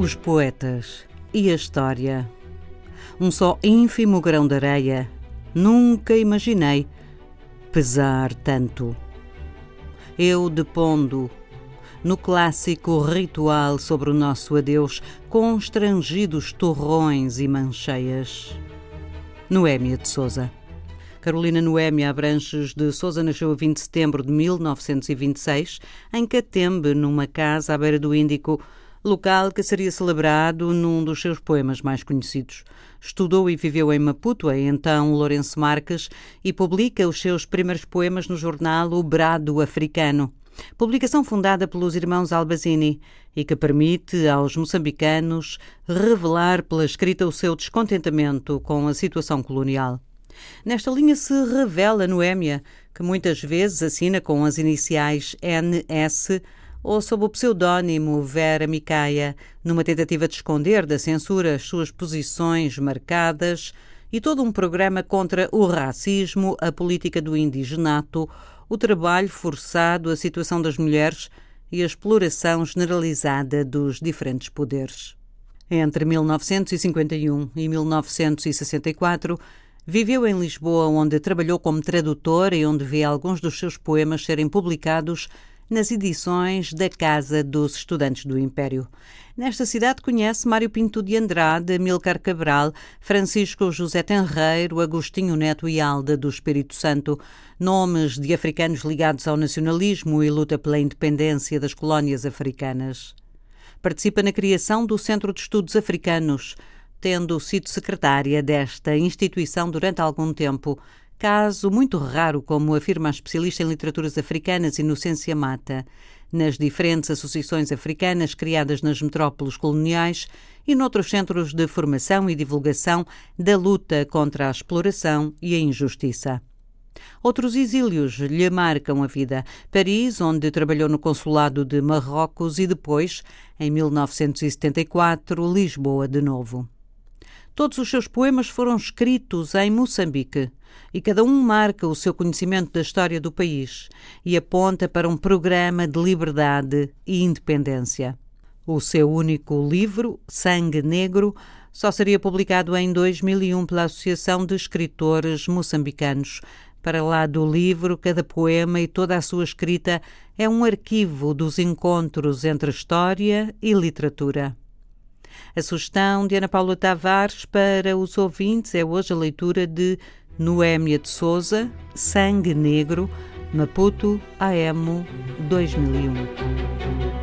os poetas e a história. Um só ínfimo grão de areia. Nunca imaginei pesar tanto. Eu depondo no clássico ritual sobre o nosso adeus, constrangidos torrões e mancheias. Noémia de Souza. Carolina Noémia Abranches de Souza nasceu a 20 de setembro de 1926, em Catembe, numa casa à beira do Índico, local que seria celebrado num dos seus poemas mais conhecidos. Estudou e viveu em Maputo, em então Lourenço Marques, e publica os seus primeiros poemas no jornal O Brado Africano publicação fundada pelos irmãos Albazini e que permite aos moçambicanos revelar pela escrita o seu descontentamento com a situação colonial. Nesta linha se revela Noémia, que muitas vezes assina com as iniciais NS ou sob o pseudónimo Vera Micaia, numa tentativa de esconder da censura as suas posições marcadas e todo um programa contra o racismo, a política do indigenato o trabalho forçado, a situação das mulheres e a exploração generalizada dos diferentes poderes. Entre 1951 e 1964, viveu em Lisboa, onde trabalhou como tradutor e onde vê alguns dos seus poemas serem publicados nas edições da Casa dos Estudantes do Império. Nesta cidade conhece Mário Pinto de Andrade, Milcar Cabral, Francisco José Tenreiro, Agostinho Neto e Alda do Espírito Santo, nomes de africanos ligados ao nacionalismo e luta pela independência das colónias africanas. Participa na criação do Centro de Estudos Africanos, tendo sido secretária desta instituição durante algum tempo, caso muito raro, como afirma a especialista em literaturas africanas Inocência Mata, nas diferentes associações africanas criadas nas metrópoles coloniais e noutros centros de formação e divulgação da luta contra a exploração e a injustiça. Outros exílios lhe marcam a vida. Paris, onde trabalhou no consulado de Marrocos e depois, em 1974, Lisboa de novo. Todos os seus poemas foram escritos em Moçambique e cada um marca o seu conhecimento da história do país e aponta para um programa de liberdade e independência. O seu único livro, Sangue Negro, só seria publicado em 2001 pela Associação de Escritores Moçambicanos. Para lá do livro, cada poema e toda a sua escrita é um arquivo dos encontros entre história e literatura. A sugestão de Ana Paula Tavares para os ouvintes é hoje a leitura de Noémia de Souza, Sangue Negro, Maputo, AEMO 2001.